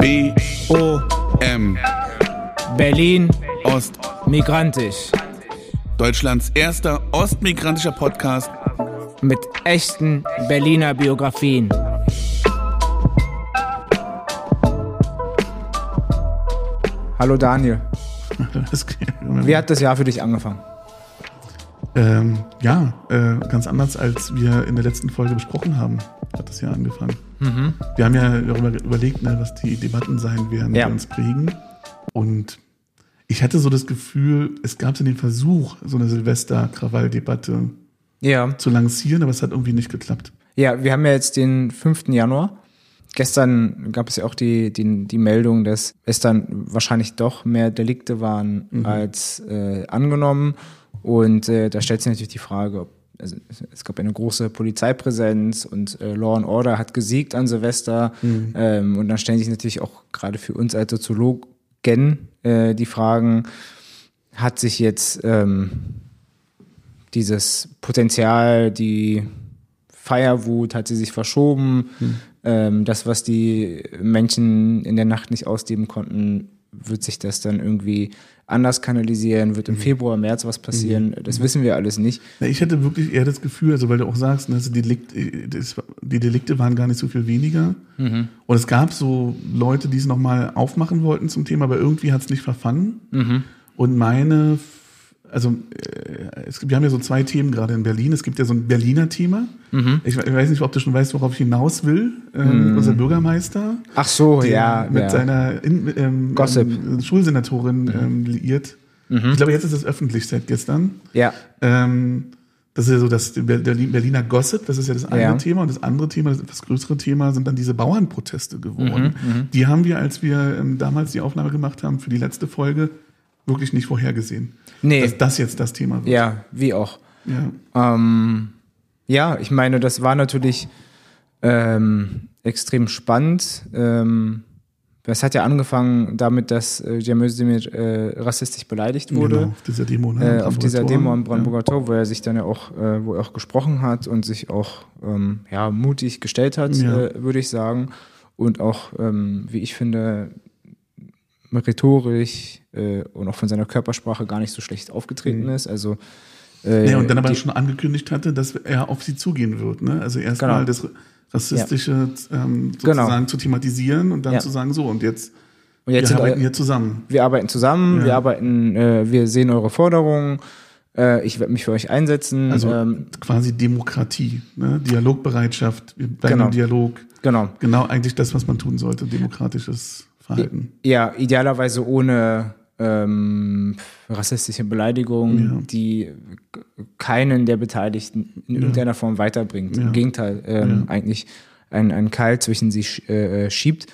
B O M. Berlin. Ost. Migrantisch. Deutschlands erster ostmigrantischer Podcast. Mit echten Berliner Biografien. Hallo Daniel, Das- wie hat das Jahr für dich angefangen? ähm, ja, äh, ganz anders als wir in der letzten Folge besprochen haben, hat das ja angefangen. Wir haben ja darüber überlegt, ne, was die Debatten sein werden, Ja. die uns prägen. Und ich hatte so das Gefühl, es gab so den Versuch, so eine Silvester-Krawall-Debatte Ja. zu lancieren, aber es hat irgendwie nicht geklappt. Ja, wir haben ja jetzt den 5. Januar. Gestern gab es ja auch die, die, die Meldung, dass es dann wahrscheinlich doch mehr Delikte waren als äh, angenommen. Und äh, da stellt sich natürlich die Frage, ob, also es- gab eine große Polizeipräsenz und äh, Law and Order hat gesiegt an Silvester. Ähm, und dann stellen sich natürlich auch gerade für uns als Soziologen äh, die Fragen, hat sich jetzt ähm, dieses Potenzial, die Feierwut hat sie sich verschoben. Ähm, das, was die Menschen in der Nacht nicht ausleben konnten, wird sich das dann irgendwie anders kanalisieren, wird im Februar, März was passieren. Das wissen wir alles nicht. Na, ich hatte wirklich eher das Gefühl, also weil du auch sagst, ne, also die, Delikt, das, die Delikte waren gar nicht so viel weniger. Und es gab so Leute, die es nochmal aufmachen wollten zum Thema, aber irgendwie hat es nicht verfangen. Und meine, also äh, es, wir haben ja so zwei Themen gerade in Berlin. Es gibt ja so ein Berliner Thema. Ich, we- ich weiß nicht, ob du schon weißt, worauf ich hinaus will. Ähm, Unser Bürgermeister Ach so, ja. mit ja. seiner in, ähm, Gossip. Ähm, Schulsenatorin ähm, liiert. Ich glaube, jetzt ist es öffentlich seit gestern. ja. Ähm, das ist ja so das Berlin- Berliner Gossip, das ist ja das eine Ja. Thema. Und das andere Thema, das etwas größere Thema, sind dann diese Bauernproteste Mhm, geworden. die haben wir, als wir ähm, damals die Aufnahme gemacht haben für die letzte Folge, wirklich nicht vorhergesehen. Nee. Dass das jetzt das Thema wird. Ja, wie auch. Ja. Ähm, ja, ich meine, das war natürlich ähm, extrem spannend. Ähm, es hat ja angefangen damit, dass äh, Cem Özdemir äh, rassistisch beleidigt wurde. Genau, auf dieser Demo. Ne, äh, auf dieser Brandenburger Demo Tor. am Brandenburger Tor, wo er sich dann ja auch, äh, wo er auch gesprochen hat und sich auch ähm, ja, mutig gestellt hat, Ja. äh, würde ich sagen. Und auch, ähm, wie ich finde, rhetorisch äh, und auch von seiner Körpersprache gar nicht so schlecht aufgetreten ist. Also äh, Ja, und dann aber die, schon angekündigt hatte, dass er auf sie zugehen wird. Ne? Also erstmal Genau. das Rassistische ähm, Genau. sozusagen zu thematisieren und dann Ja. zu sagen, so, und jetzt, und jetzt wir arbeiten hier zusammen. wir arbeiten zusammen, Ja. wir arbeiten, äh, wir sehen eure Forderungen, äh, ich werde mich für euch einsetzen. Also ähm, quasi Demokratie, ne? Dialogbereitschaft, wir bleiben Genau. im Dialog. genau. Genau eigentlich das, was man tun sollte, demokratisches Verhalten. Ja, idealerweise ohne ähm, rassistische Beleidigung, Ja. die keinen der Beteiligten in irgendeiner Form weiterbringt. Im Gegenteil, ähm, eigentlich ein, ein Keil zwischen sie sch- äh, äh, schiebt.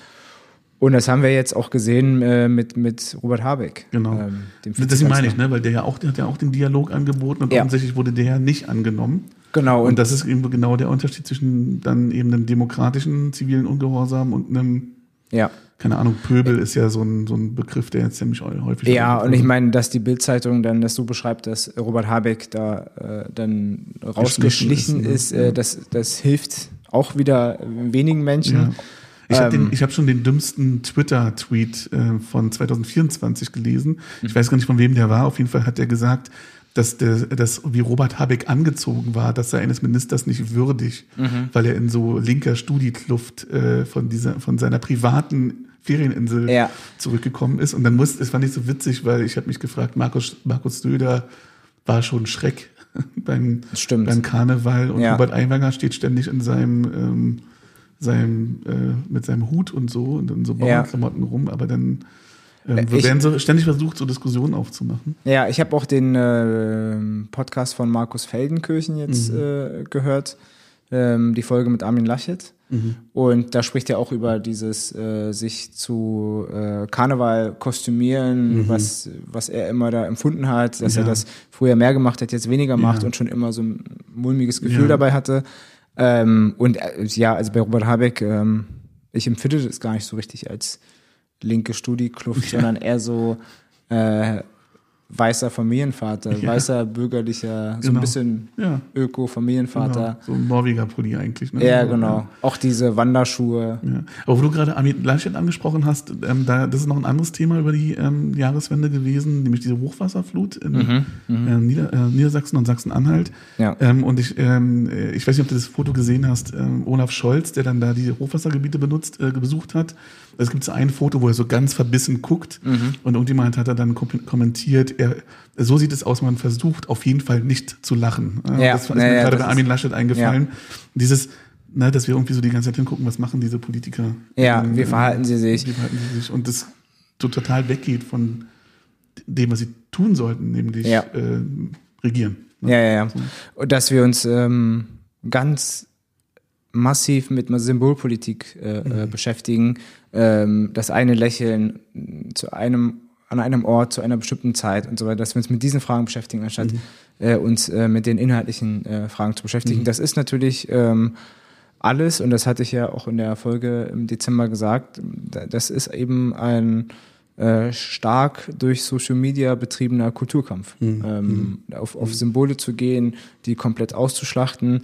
Und das haben wir jetzt auch gesehen äh, mit, mit Robert Habeck. Genau. Ähm, dem Deswegen meine ich, ne? weil der ja auch, der hat ja auch den Dialog angeboten und Ja. offensichtlich wurde der ja nicht angenommen. Genau, Und und das ist eben genau der Unterschied zwischen dann eben einem demokratischen zivilen Ungehorsam und einem, ja. Keine Ahnung, Pöbel ist ja so ein, so ein Begriff, der jetzt ziemlich häufig Ja, und ich meine, dass die Bildzeitung dann das so beschreibt, dass Robert Habeck da äh, dann rausgeschlichen ist, ist, äh, das, das hilft auch wieder wenigen Menschen. Ja. Ich habe Ähm, hab schon den dümmsten Twitter-Tweet äh, von 2024 gelesen. Ich weiß gar nicht, von wem der war. Auf jeden Fall hat er gesagt, dass, der, dass wie Robert Habeck angezogen war, das sei eines Ministers nicht würdig, Mhm. weil er in so linker Studikluft äh, von, dieser, von seiner privaten Ferieninsel Ja. zurückgekommen ist. Und dann muss, das fand ich so witzig, weil ich habe mich gefragt, Markus, Markus Söder war schon Schreck beim, beim Karneval und Ja. Robert Aiwanger steht ständig in seinem, ähm, seinem äh, mit seinem Hut und so und in so Ja. Bauernklamotten rum, aber dann ähm, Äh, ich- werden so ständig versucht, so Diskussionen aufzumachen. Ja, ich habe auch den äh, Podcast von Markus Feldenkirchen jetzt Mhm. äh, gehört, ähm, die Folge mit Armin Laschet. Mhm. Und da spricht er auch über dieses äh, sich zu äh, Karneval kostümieren, was, was er immer da empfunden hat, dass Mhm. Ja. er das früher mehr gemacht hat, jetzt weniger macht Ja. und schon immer so ein mulmiges Gefühl Ja. dabei hatte. Ähm, und äh, ja, also bei Robert Habeck, ähm, ich empfinde das gar nicht so richtig als linke Studiekluft, sondern eher so äh, weißer Familienvater, Ja. weißer bürgerlicher, so Genau. ein bisschen Ja. Öko-Familienvater. Genau, so ein Norweger Pulli eigentlich. Ne? Ja, genau. Auch diese Wanderschuhe. Ja. Aber wo du gerade Armin Laschet angesprochen hast, ähm, da, das ist noch ein anderes Thema über die ähm, Jahreswende gewesen, nämlich diese Hochwasserflut in äh, Nieder, äh, Niedersachsen und Sachsen-Anhalt. Ja. Ähm, und ich, ähm, äh, ich weiß nicht, ob du das Foto gesehen hast, ähm, Olaf Scholz, der dann da die Hochwassergebiete benutzt, äh, besucht hat. Es gibt so ein Foto, wo er so ganz verbissen guckt und irgendjemand hat er dann kom kommentiert, er, so sieht es aus, man versucht auf jeden Fall nicht zu lachen. Ja, das ist ja, mir ja, gerade bei Armin Laschet eingefallen. Dieses, ne, dass wir irgendwie so die ganze Zeit hingucken, was machen diese Politiker? Ja, Ähm, wie verhalten sie sich? Wie verhalten sie sich? Und das so total weggeht von dem, was sie tun sollten, nämlich Ja. äh, regieren. ne? Ja, ja, ja. Und dass wir uns ähm, ganz massiv mit Symbolpolitik äh, äh, beschäftigen. Ähm, das eine Lächeln zu einem, an einem Ort, zu einer bestimmten Zeit und so weiter, dass wir uns mit diesen Fragen beschäftigen, anstatt äh, uns äh, mit den inhaltlichen äh, Fragen zu beschäftigen. Das ist natürlich ähm, alles, und das hatte ich ja auch in der Folge im Dezember gesagt, da- das ist eben ein äh, stark durch Social Media betriebener Kulturkampf. Ähm, auf, auf Symbole zu gehen, die komplett auszuschlachten.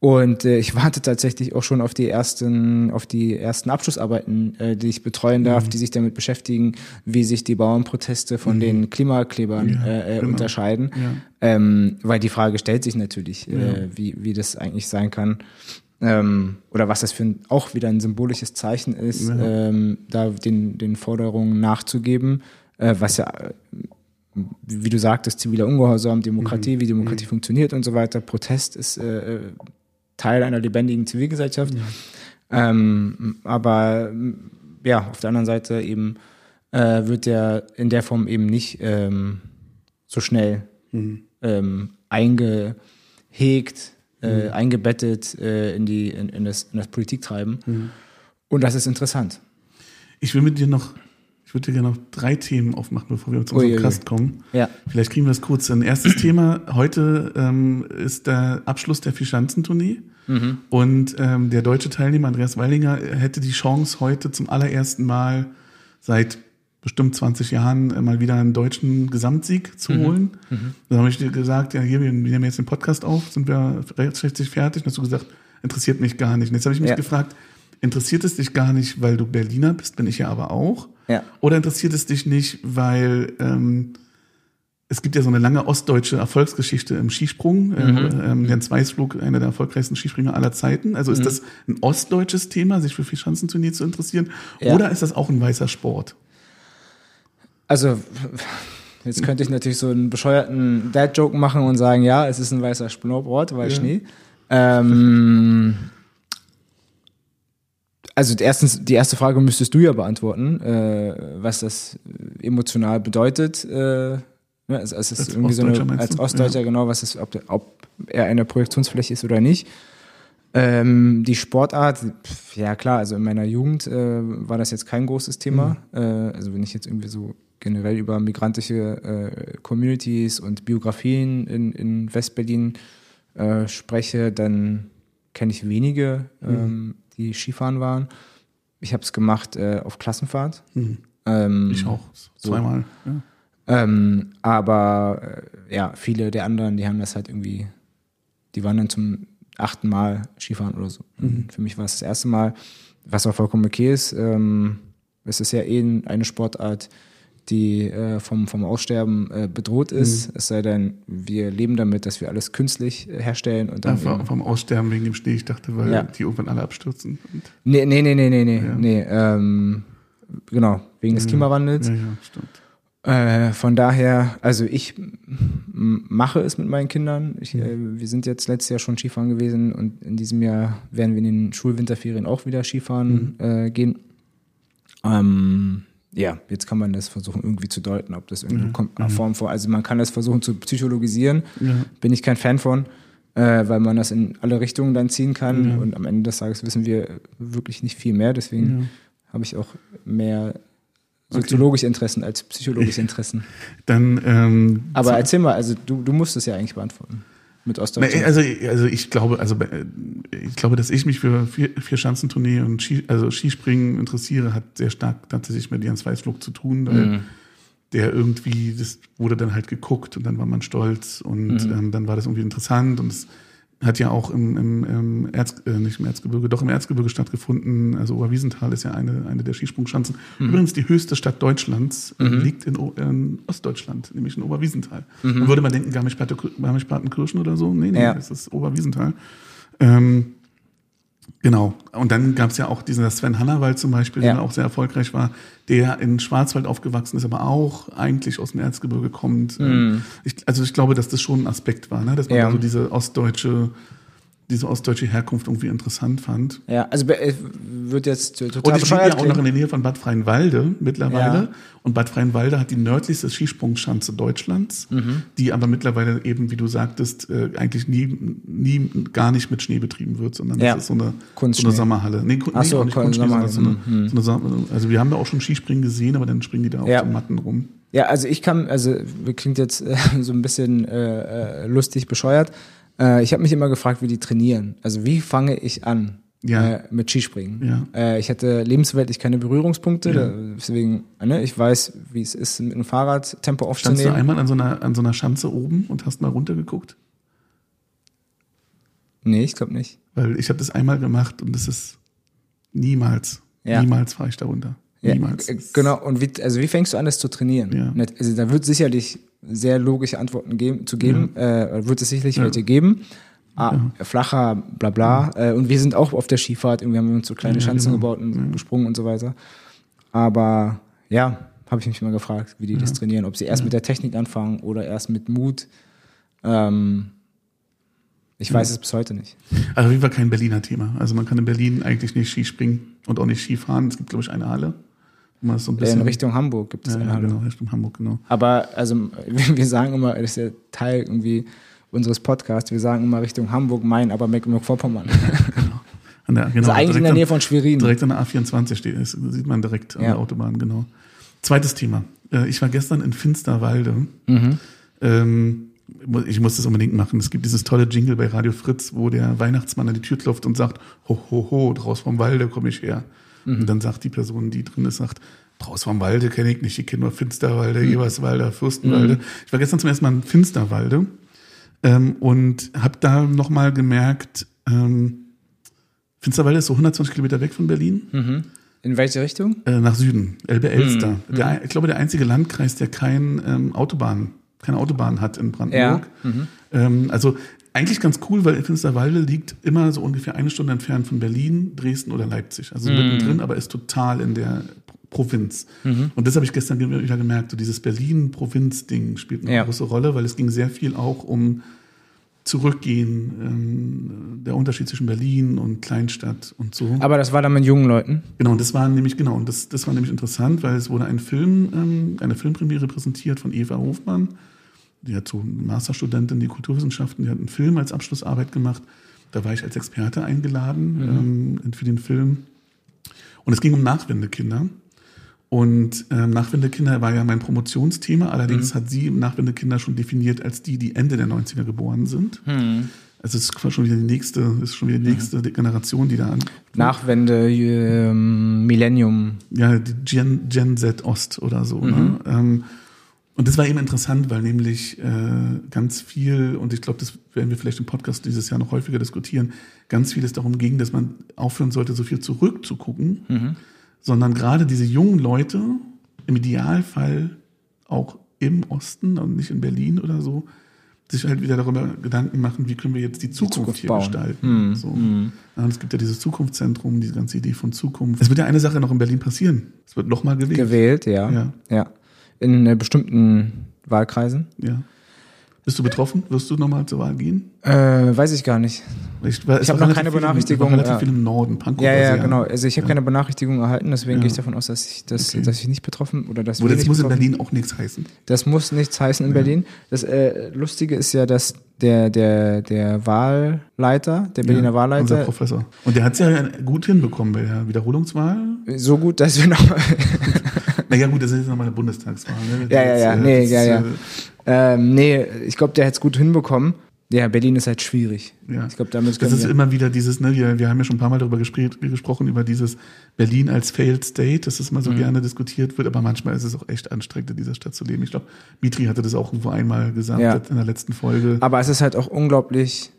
Und äh, ich warte tatsächlich auch schon auf die ersten, auf die ersten Abschlussarbeiten, äh, die ich betreuen darf, die sich damit beschäftigen, wie sich die Bauernproteste von den Klimaklebern Ja, äh, äh, genau. unterscheiden. Ja. Ähm, weil die Frage stellt sich natürlich, Ja. äh, wie, wie das eigentlich sein kann. Ähm, oder was das für ein, auch wieder ein symbolisches Zeichen ist, ähm, da den, den Forderungen nachzugeben, äh, was ja, äh, wie du sagtest, ziviler Ungehorsam, Demokratie, Mhm. wie Demokratie funktioniert und so weiter. Protest ist äh, äh, Teil einer lebendigen Zivilgesellschaft. Ähm, aber ja, auf der anderen Seite eben äh, wird der in der Form eben nicht ähm, so schnell Mhm. ähm, eingehegt, äh, eingebettet äh, in, die, in, in, das, in das Politiktreiben. Mhm. Und das ist interessant. Ich will mit dir noch, ich würde dir gerne noch drei Themen aufmachen, bevor wir zu unserem Uiuiui. Cast kommen. Ja. Vielleicht kriegen wir das kurz. Ein erstes Thema heute ähm, ist der Abschluss der Vierschanzentournee. Und ähm, der deutsche Teilnehmer Andreas Weilinger hätte die Chance, heute zum allerersten Mal seit bestimmt 20 Jahren äh, mal wieder einen deutschen Gesamtsieg zu holen. Dann habe ich dir gesagt, ja, hier, wir wir nehmen jetzt den Podcast auf, sind wir rechtzeitig fertig. Und hast du gesagt, interessiert mich gar nicht. Und jetzt habe ich mich Ja. gefragt, interessiert es dich gar nicht, weil du Berliner bist, bin ich ja aber auch. Ja. Oder interessiert es dich nicht, weil ähm, es gibt ja so eine lange ostdeutsche Erfolgsgeschichte im Skisprung. Mhm. Ähm, Jens Weißflug, einer der erfolgreichsten Skispringer aller Zeiten. Also Mhm. ist das ein ostdeutsches Thema, sich für Vierschanzenturnier zu interessieren? Ja. Oder ist das auch ein weißer Sport? Also, jetzt könnte ich natürlich so einen bescheuerten Dad-Joke machen und sagen, ja, es ist ein weißer Snowboard, weil Ja. Schnee. Ähm, also erstens, die erste Frage müsstest du ja beantworten, äh, was das emotional bedeutet. Äh, ne, also es ist Als irgendwie so eine, Ostdeutscher als? Ostdeutscher genau, was ist, ob, ob er eine Projektionsfläche ist oder nicht. Ähm, die Sportart, pf, ja klar, also in meiner Jugend äh, war das jetzt kein großes Thema. Äh, also wenn ich jetzt irgendwie so generell über migrantische äh, Communities und Biografien in, in Westberlin äh, spreche, dann kenne ich wenige, ähm, die Skifahren waren. Ich habe es gemacht äh, auf Klassenfahrt. Hm. Ähm, Ich auch. Zweimal. Ja. ähm, aber äh, ja, viele der anderen, die haben das halt irgendwie, die waren dann zum achten Mal Skifahren oder so. Und Für mich war es das erste Mal, was auch vollkommen okay ist. Ähm, es ist ja eh eine Sportart, die äh, vom, vom Aussterben äh, bedroht ist. Es sei denn, wir leben damit, dass wir alles künstlich äh, herstellen und Ja, dann. vom, eben- vom Aussterben wegen dem Schnee. Ich dachte, weil Ja. die irgendwann alle abstürzen. Und, nee, nee, nee, nee, nee, nee. Ja. nee ähm, genau, wegen des Klimawandels. ja, ja, stimmt. Äh, von daher, also ich mache es mit meinen Kindern. Ich, äh, wir sind jetzt letztes Jahr schon Skifahren gewesen und in diesem Jahr werden wir in den Schulwinterferien auch wieder Skifahren äh, gehen. Ähm, ja, jetzt kann man das versuchen irgendwie zu deuten, ob das irgendwie kommt eine Form vor. Also man kann das versuchen zu psychologisieren. Ja. Bin ich kein Fan von, äh, weil man das in alle Richtungen dann ziehen kann Ja. und am Ende des Tages wissen wir wirklich nicht viel mehr. Deswegen Ja. habe ich auch mehr soziologische Interessen als psychologische Interessen. Dann, ähm, Aber erzähl mal, also du, du musst es ja eigentlich beantworten. Mit. Nee, Also, also ich glaube, also äh, ich glaube, dass ich mich für vier, vier Schanzentournee und Ski, also Skispringen interessiere, hat sehr stark tatsächlich mit Jens Weißflug zu tun, weil Mhm. der irgendwie, das wurde dann halt geguckt und dann war man stolz und ähm, dann war das irgendwie interessant und es hat ja auch im, im, im Erz, äh, nicht im Erzgebirge, doch im Erzgebirge stattgefunden. Also Oberwiesenthal ist ja eine, eine der Skisprungschanzen. Übrigens die höchste Stadt Deutschlands äh, liegt in, in Ostdeutschland, nämlich in Oberwiesenthal. Man würde mal denken, Garmisch-Partenkirchen oder so. Nee, nee, Ja. das ist Oberwiesenthal. Ähm, Genau. Und dann gab es ja auch diesen Sven Hannawald zum Beispiel, Ja. der auch sehr erfolgreich war, der in Schwarzwald aufgewachsen ist, aber auch eigentlich aus dem Erzgebirge kommt. Ähm, Ich, also ich glaube, dass das schon ein Aspekt war, ne? dass man. Ja. so diese ostdeutsche, diese ostdeutsche Herkunft irgendwie interessant fand. Ja, also äh, wird jetzt total Und liegt bescheuert ja auch noch in der Nähe von Bad Freienwalde mittlerweile. Ja. Und Bad Freienwalde hat die nördlichste Skisprungschanze Deutschlands, Mhm. die aber mittlerweile eben, wie du sagtest, äh, eigentlich nie, nie gar nicht mit Schnee betrieben wird, sondern Ja. das ist so eine, so eine Sommerhalle. Nee, Ach nee so, auch nicht Kun- Kunstschnee, sondern so eine, so eine also wir haben da auch schon Skispringen gesehen, aber dann springen die da auf Ja. den Matten rum. Ja, also ich kann, also klingt jetzt äh, so ein bisschen äh, lustig bescheuert. Äh, ich habe mich immer gefragt, wie die trainieren. Also wie fange ich an Ja. äh, mit Skispringen? Ja. Äh, ich hatte lebensweltlich keine Berührungspunkte, Ja. deswegen, ne, ich weiß, wie es ist, mit dem Fahrrad Tempo Standst du aufzunehmen. einmal an so einer, an so einer Schanze oben und hast mal runtergeguckt? Nee, ich glaube nicht. Weil ich habe das einmal gemacht und das ist niemals, Ja. niemals fahre ich da runter. Niemals. äh, genau, und wie, also wie fängst du an, das zu trainieren? Also da wird sicherlich sehr logische Antworten geben, zu geben, äh, wird es sicherlich welche geben. Ah, Flacher, bla bla. Äh, und wir sind auch auf der Skifahrt, irgendwie haben wir uns so kleine Ja, Schanzen genau. gebaut und gesprungen und so weiter. Aber ja, habe ich mich mal gefragt, wie die das trainieren. Ob sie erst mit der Technik anfangen oder erst mit Mut. Ähm, ich weiß es bis heute nicht. Also auf jeden Fall kein Berliner Thema. Also man kann in Berlin eigentlich nicht Skispringen und auch nicht Skifahren. Es gibt, glaube ich, eine Halle. Das so ein In bisschen, Richtung Hamburg gibt es ja, eine ja, genau, Richtung Hamburg, genau. Aber also wir sagen immer, das ist ja Teil irgendwie unseres Podcasts, wir sagen immer Richtung Hamburg, Main, aber Mecklenburg-Vorpommern. An der, genau Also eigentlich in der an- Nähe von Schwerin. Direkt an der A24 steht, das sieht man direkt an Ja. der Autobahn, genau. Zweites Thema. Äh, Ich war gestern in Finsterwalde. Mhm. Ähm, ich muss das unbedingt machen. Es gibt dieses tolle Jingle bei Radio Fritz, wo der Weihnachtsmann an die Tür klopft und sagt, ho, ho, ho, draus vom Walde komme ich her. Mhm. Und dann sagt die Person, die drin ist, sagt, draus vom Walde kenne ich nicht, ich kenne nur Finsterwalde, Mhm. Eberswalde, Fürstenwalde. Ich war gestern zum ersten Mal in Finsterwalde ähm, und habe da nochmal gemerkt, ähm, Finsterwalde ist so 120 Kilometer weg von Berlin, In welche Richtung? äh, nach Süden, Elbe-Elster. Mhm. Der, ich glaube, der einzige Landkreis, der kein ähm, Autobahn, keine Autobahn hat in Brandenburg. Mhm. Ähm, also eigentlich ganz cool, weil Finsterwalde liegt immer so ungefähr eine Stunde entfernt von Berlin, Dresden oder Leipzig. Also Mhm. mittendrin, aber ist total in der Provinz. Und das habe ich gestern ge- wieder gemerkt, so dieses Berlin-Provinz-Ding spielt eine Ja. große Rolle, weil es ging sehr viel auch um Zurückgehen, ähm, der Unterschied zwischen Berlin und Kleinstadt und so. Aber das war dann mit jungen Leuten. Genau, und das war nämlich, genau, und das, das war nämlich interessant, weil es wurde ein Film, ähm, eine Filmpremiere präsentiert von Eva Hofmann. Die hat so eine Masterstudentin, die Kulturwissenschaften, die hat einen Film als Abschlussarbeit gemacht. Da war ich als Experte eingeladen ähm, für den Film. Und es ging um Nachwendekinder. Und ähm, Nachwendekinder war ja mein Promotionsthema. Allerdings hat sie Nachwendekinder schon definiert als die, die Ende der 90er geboren sind. Also es ist quasi schon wieder die nächste, ist schon wieder die nächste Generation, die da an, Nachwende, ähm, Millennium. ja, die Gen, Gen Z Ost oder so. Ne? Ähm, und das war eben interessant, weil nämlich äh, ganz viel, und ich glaube, das werden wir vielleicht im Podcast dieses Jahr noch häufiger diskutieren, ganz viel es darum ging, dass man aufhören sollte, so viel zurückzugucken, sondern gerade diese jungen Leute im Idealfall auch im Osten und nicht in Berlin oder so, sich halt wieder darüber Gedanken machen, wie können wir jetzt die Zukunft, Zukunft hier bauen. gestalten. So. Ja, und es gibt ja dieses Zukunftszentrum, diese ganze Idee von Zukunft. Es wird ja eine Sache noch in Berlin passieren. Es wird nochmal gewählt. Gewählt, ja. Ja. ja. In äh, bestimmten Wahlkreisen. Ja. Bist du betroffen? Wirst du nochmal zur Wahl gehen? Äh, weiß ich gar nicht. Ich, Ich hab war noch keine viel Benachrichtigung, relativ ja. viel im Norden. Pankow Ja, ja, genau. Also ich habe ja. keine Benachrichtigung erhalten, deswegen Ja. gehe ich davon aus, dass ich, dass, Okay. dass ich nicht betroffen oder dass wir das muss in Berlin auch nichts heißen. Das muss nichts heißen in Berlin. Das äh, Lustige ist ja, dass der, der, der Wahlleiter, der Berliner ja, Unser Wahlleiter, Professor. Und der hat es ja gut hinbekommen bei der Wiederholungswahl. so gut, dass wir noch. Naja, gut, das ist jetzt nochmal eine Bundestagswahl. Ne? Ja, ja, ja. Äh, Nee, ja, ja. Äh, ähm, nee, ich glaube, der hat es gut hinbekommen. Ja, Berlin ist halt schwierig. Ja. Ich glaube, damit Das ist wir- immer wieder dieses, ne, wir, wir haben ja schon ein paar Mal darüber gespr gesprochen, über dieses Berlin als Failed State, dass das Mhm. immer so gerne diskutiert wird, aber manchmal ist es auch echt anstrengend, in dieser Stadt zu leben. Ich glaube, Mitri hatte das auch irgendwo einmal gesagt Ja. in der letzten Folge. Aber es ist halt auch unglaublich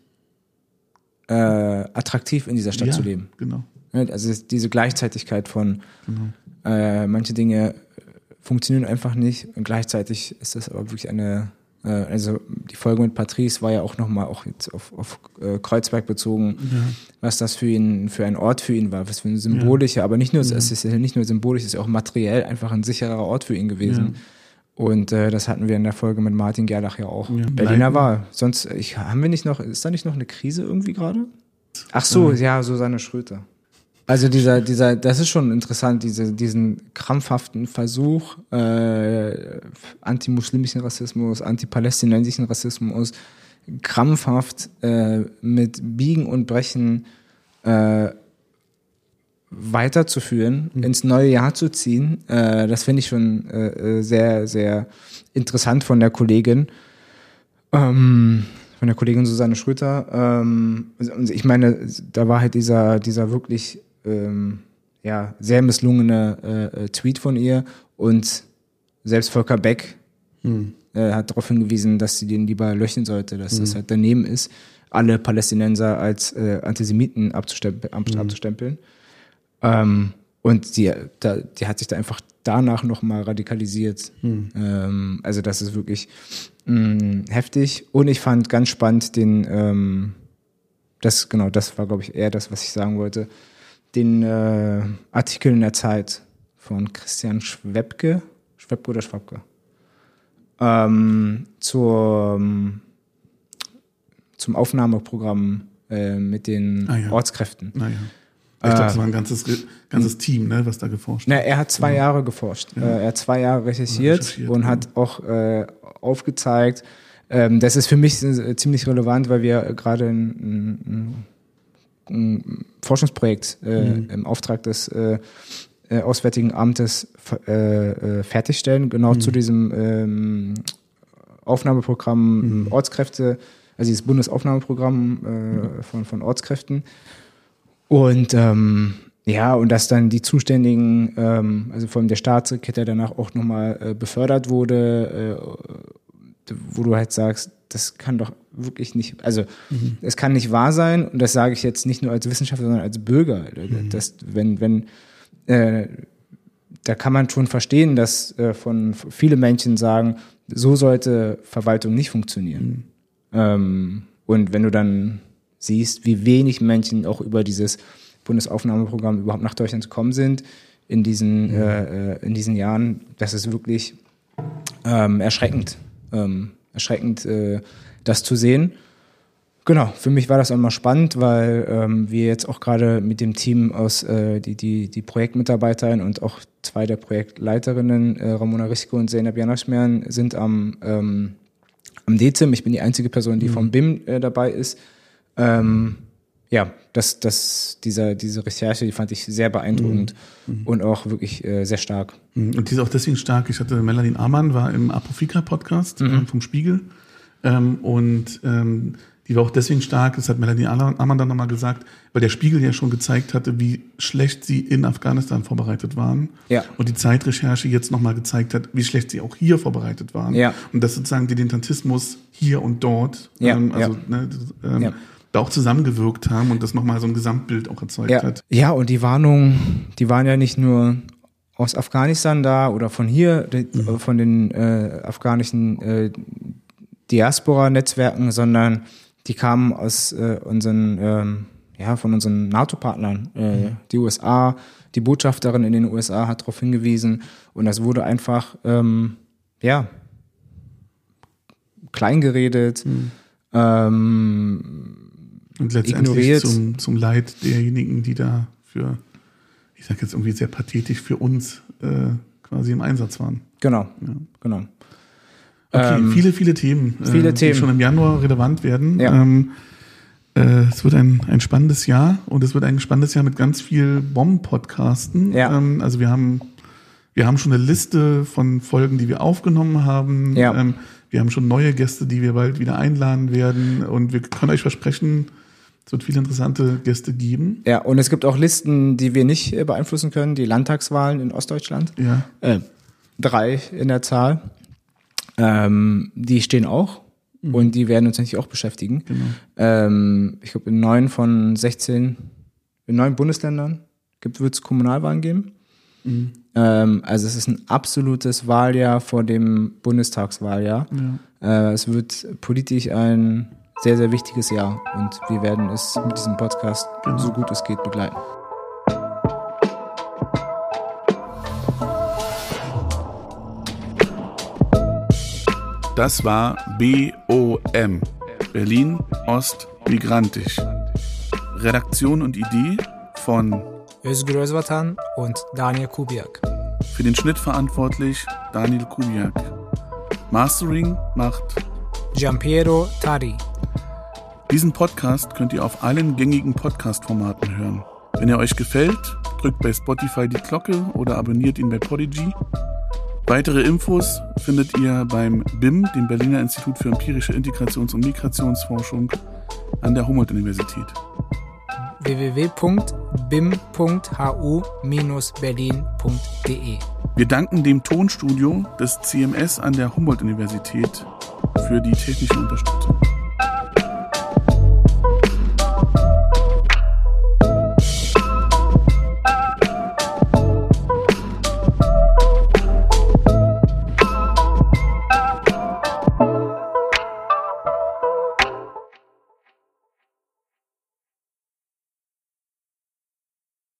äh, attraktiv in dieser Stadt ja, zu leben. Genau. Also es- diese Gleichzeitigkeit von genau. äh, manche Dinge funktionieren einfach nicht und gleichzeitig ist das aber wirklich eine äh, also die Folge mit Patrice war ja auch nochmal auch jetzt auf, auf äh, Kreuzberg bezogen, was das für ihn für ein Ort für ihn war, was für ein symbolischer, aber nicht nur es ist ja nicht nur symbolisch, es ist ja auch materiell einfach ein sicherer Ort für ihn gewesen. Und äh, das hatten wir in der Folge mit Martin Gerlach ja auch. Ja. Berliner. Wahl. Sonst ich, haben wir nicht noch, ist da nicht noch eine Krise irgendwie gerade? Ach so, ja, Susanne Schröter. Also dieser, dieser, das ist schon interessant, diese, diesen krampfhaften Versuch, äh, antimuslimischen Rassismus, antipalästinensischen Rassismus, krampfhaft äh, mit Biegen und Brechen äh, weiterzuführen, ins neue Jahr zu ziehen. Äh, das finde ich schon äh, äh, sehr, sehr interessant von der Kollegin. Ähm, von der Kollegin Susanne Schröter. Ähm, und ich meine, da war halt dieser, dieser wirklich ähm, ja, sehr misslungene äh, äh, Tweet von ihr und selbst Volker Beck äh, hat darauf hingewiesen, dass sie den lieber löschen sollte, dass das halt daneben ist, alle Palästinenser als äh, Antisemiten abzustempeln. ab- abzustempeln. Ähm, und die, da, die hat sich da einfach danach nochmal radikalisiert. Ähm, also das ist wirklich mh, heftig. Und ich fand ganz spannend den, ähm, das genau, das war glaube ich eher das, was ich sagen wollte, den äh, Artikel in der Zeit von Christian Schwebke, Schwebke oder Schwabke, ähm, zur, zum Aufnahmeprogramm äh, mit den Ah, ja. Ortskräften. Naja. Ich glaube, das war ein ganzes, ganzes Team, ne, was da geforscht Na, hat. er hat zwei Jahre geforscht. Äh, er hat zwei Jahre recherchiert, Recherchiert, und ja. hat auch äh, aufgezeigt, ähm, das ist für mich äh, ziemlich relevant, weil wir gerade ein, ein, ein Forschungsprojekt äh, im Auftrag des äh, äh, Auswärtigen Amtes äh, äh, fertigstellen, genau zu diesem ähm, Aufnahmeprogramm Ortskräfte, also dieses Bundesaufnahmeprogramm äh, von, von Ortskräften. Und ähm, ja, und dass dann die Zuständigen, ähm, also vor allem der Staatssekretär danach auch nochmal äh, befördert wurde, äh, wo du halt sagst, das kann doch wirklich nicht, also es kann nicht wahr sein, und das sage ich jetzt nicht nur als Wissenschaftler, sondern als Bürger. dass wenn, wenn, äh, da kann man schon verstehen, dass äh, von viele Menschen sagen, so sollte Verwaltung nicht funktionieren. Ähm, und wenn du dann siehst, wie wenig Menschen auch über dieses Bundesaufnahmeprogramm überhaupt nach Deutschland gekommen sind in diesen, äh, äh, in diesen Jahren, das ist wirklich ähm, erschreckend. Ähm, erschreckend, äh, das zu sehen. Genau, für mich war das auch mal spannend, weil ähm, wir jetzt auch gerade mit dem Team aus äh, die, die, die Projektmitarbeiterin und auch zwei der Projektleiterinnen, äh, Ramona Rischko und Zeynep Janaschmian, sind am, ähm, am DEZIM. Ich bin die einzige Person, die vom BIM äh, dabei ist. Ähm, ja, das, das, dieser, diese Recherche, die fand ich sehr beeindruckend und auch wirklich äh, sehr stark. Und die ist auch deswegen stark. Ich hatte Melanie Amann, war im Apofika-Podcast ähm, vom Spiegel. Ähm, und ähm, die war auch deswegen stark, das hat Melanie Amann dann nochmal gesagt, weil der Spiegel ja schon gezeigt hatte, wie schlecht sie in Afghanistan vorbereitet waren. Ja. Und die Zeitrecherche jetzt nochmal gezeigt hat, wie schlecht sie auch hier vorbereitet waren. Ja. Und dass sozusagen Dilettantismus hier und dort, Ja, ähm, also ja. Ne, ähm, Ja. da auch zusammengewirkt haben und das nochmal so ein Gesamtbild auch erzeugt Ja. hat. ja, und die Warnungen, die waren ja nicht nur aus Afghanistan da oder von hier, die, von den äh, afghanischen äh, Diaspora-Netzwerken, sondern die kamen aus äh, unseren, ähm, ja, von unseren NATO-Partnern. Äh, Die USA, die Botschafterin in den USA hat darauf hingewiesen und das wurde einfach, ähm, ja, kleingeredet. Ähm, Und letztendlich ignoriert. zum, zum Leid derjenigen, die da für, ich sag jetzt irgendwie sehr pathetisch, für uns äh, quasi im Einsatz waren. genau, genau. Okay, Ähm, viele, viele Themen, viele äh, die Themen. schon im Januar relevant werden. Ja. Ähm, äh, es wird ein, ein spannendes Jahr und es wird ein spannendes Jahr mit ganz viel Bomben-Podcasten. Ja. Ähm, also wir haben, wir haben schon eine Liste von Folgen, die wir aufgenommen haben. Ja. Ähm, Wir haben schon neue Gäste, die wir bald wieder einladen werden. Und wir können euch versprechen, es wird viele interessante Gäste geben. Ja, und es gibt auch Listen, die wir nicht äh, beeinflussen können. Die Landtagswahlen in Ostdeutschland. Ja. Äh, drei in der Zahl. Ähm, die stehen auch. Und die werden uns natürlich auch beschäftigen. Genau. Ähm, ich glaube, in neun von 16, in neun Bundesländern wird es Kommunalwahlen geben. Ähm, also es ist ein absolutes Wahljahr vor dem Bundestagswahljahr. Äh, es wird politisch ein sehr, sehr wichtiges Jahr und wir werden es mit diesem Podcast so gut es geht begleiten. Das war BOM. Berlin Ost Migrantisch. Redaktion und Idee von Özgür Özvatan und Daniel Kubiak. für den Schnitt verantwortlich Daniel Kubiak. Mastering macht Giampiero Tari. Diesen Podcast könnt ihr auf allen gängigen Podcast-Formaten hören. Wenn er euch gefällt, drückt bei Spotify die Glocke oder abonniert ihn bei Podigy. Weitere Infos findet ihr beim BIM, dem Berliner Institut für empirische Integrations- und Migrationsforschung an der Humboldt-Universität. www.bim.hu-berlin.de Wir danken dem Tonstudio des CMS an der Humboldt-Universität für die technische Unterstützung.